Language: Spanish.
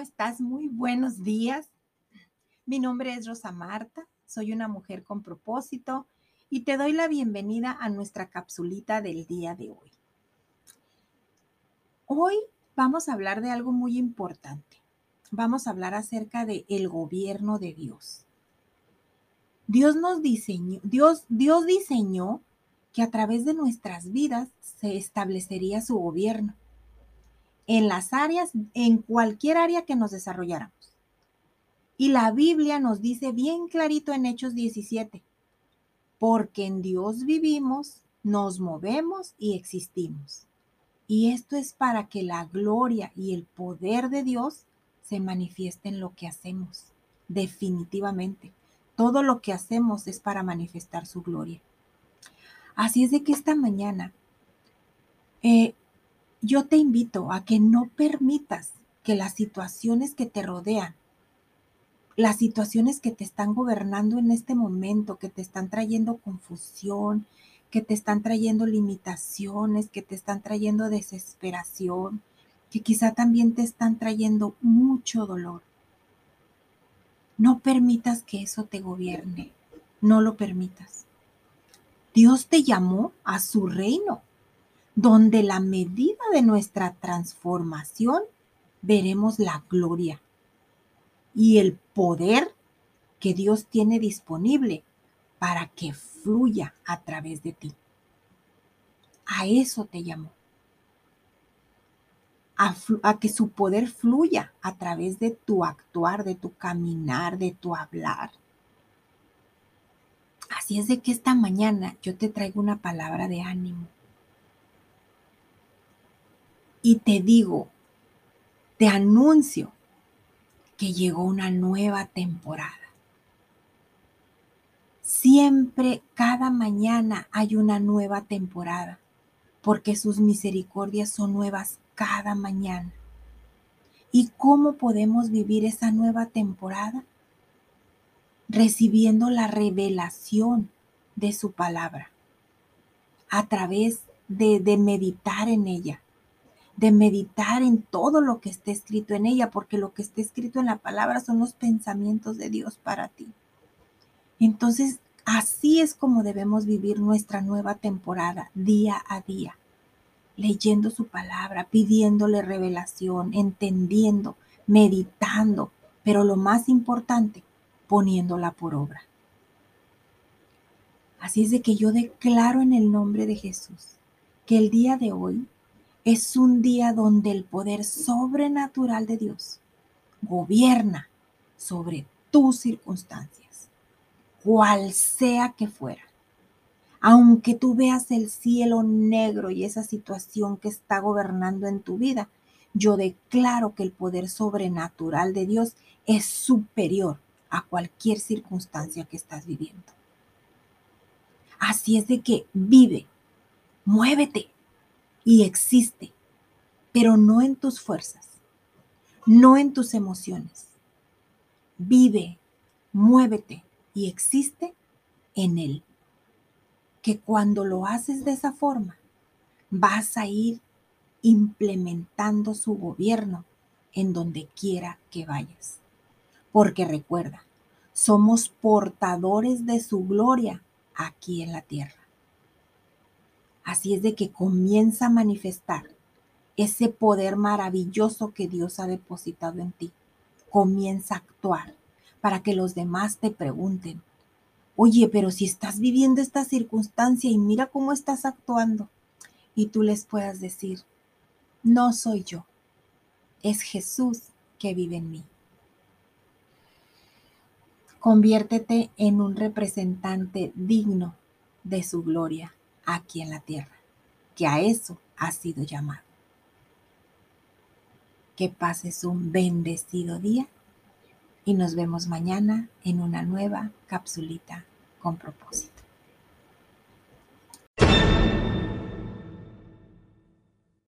estás? Muy buenos días. Mi nombre es Rosa Marta, soy una mujer con propósito y te doy la bienvenida a nuestra capsulita del día de hoy. Hoy vamos a hablar de algo muy importante. Vamos a hablar acerca de el gobierno de Dios. Dios nos diseñó, Dios, Dios diseñó que a través de nuestras vidas se establecería su gobierno en las áreas, en cualquier área que nos desarrolláramos. Y la Biblia nos dice bien clarito en Hechos 17, porque en Dios vivimos, nos movemos y existimos. Y esto es para que la gloria y el poder de Dios se manifieste en lo que hacemos. Definitivamente. Todo lo que hacemos es para manifestar su gloria. Así es de que esta mañana eh, yo te invito a que no permitas que las situaciones que te rodean, las situaciones que te están gobernando en este momento, que te están trayendo confusión, que te están trayendo limitaciones, que te están trayendo desesperación, que quizá también te están trayendo mucho dolor. No permitas que eso te gobierne, no lo permitas. Dios te llamó a su reino donde la medida de nuestra transformación veremos la gloria y el poder que Dios tiene disponible para que fluya a través de ti. A eso te llamó. A, a, que su poder fluya a través de tu actuar, de tu caminar, de tu hablar. Así es de que esta mañana yo te traigo una palabra de ánimo y te digo, te anuncio que llegó una nueva temporada. Siempre, cada mañana hay una nueva temporada, porque sus misericordias son nuevas cada mañana. ¿Y cómo podemos vivir esa nueva temporada? Recibiendo la revelación de su palabra, a través de, de meditar en ella, de meditar en todo lo que esté escrito en ella, porque lo que esté escrito en la palabra son los pensamientos de Dios para ti. Entonces, así es como debemos vivir nuestra nueva temporada, día a día, leyendo su palabra, pidiéndole revelación, entendiendo, meditando, pero lo más importante, poniéndola por obra. Así es de que yo declaro en el nombre de Jesús que el día de hoy es un día donde el poder sobrenatural de Dios gobierna sobre tus circunstancias, cual sea que fuera. Aunque tú veas el cielo negro y esa situación que está gobernando en tu vida, yo declaro que el poder sobrenatural de Dios es superior a cualquier circunstancia que estás viviendo. Así es de que vive, muévete, y existe, pero no en tus fuerzas, no en tus emociones. Vive, muévete y existe en Él. Que cuando lo haces de esa forma, vas a ir implementando su gobierno en donde quiera que vayas. Porque recuerda, somos portadores de su gloria aquí en la tierra. Así es de que comienza a manifestar ese poder maravilloso que Dios ha depositado en ti. Comienza a actuar para que los demás te pregunten, oye, pero si estás viviendo esta circunstancia y mira cómo estás actuando, y tú les puedas decir, no soy yo, es Jesús que vive en mí. Conviértete en un representante digno de su gloria aquí en la tierra, que a eso ha sido llamado. Que pases un bendecido día y nos vemos mañana en una nueva capsulita con propósito.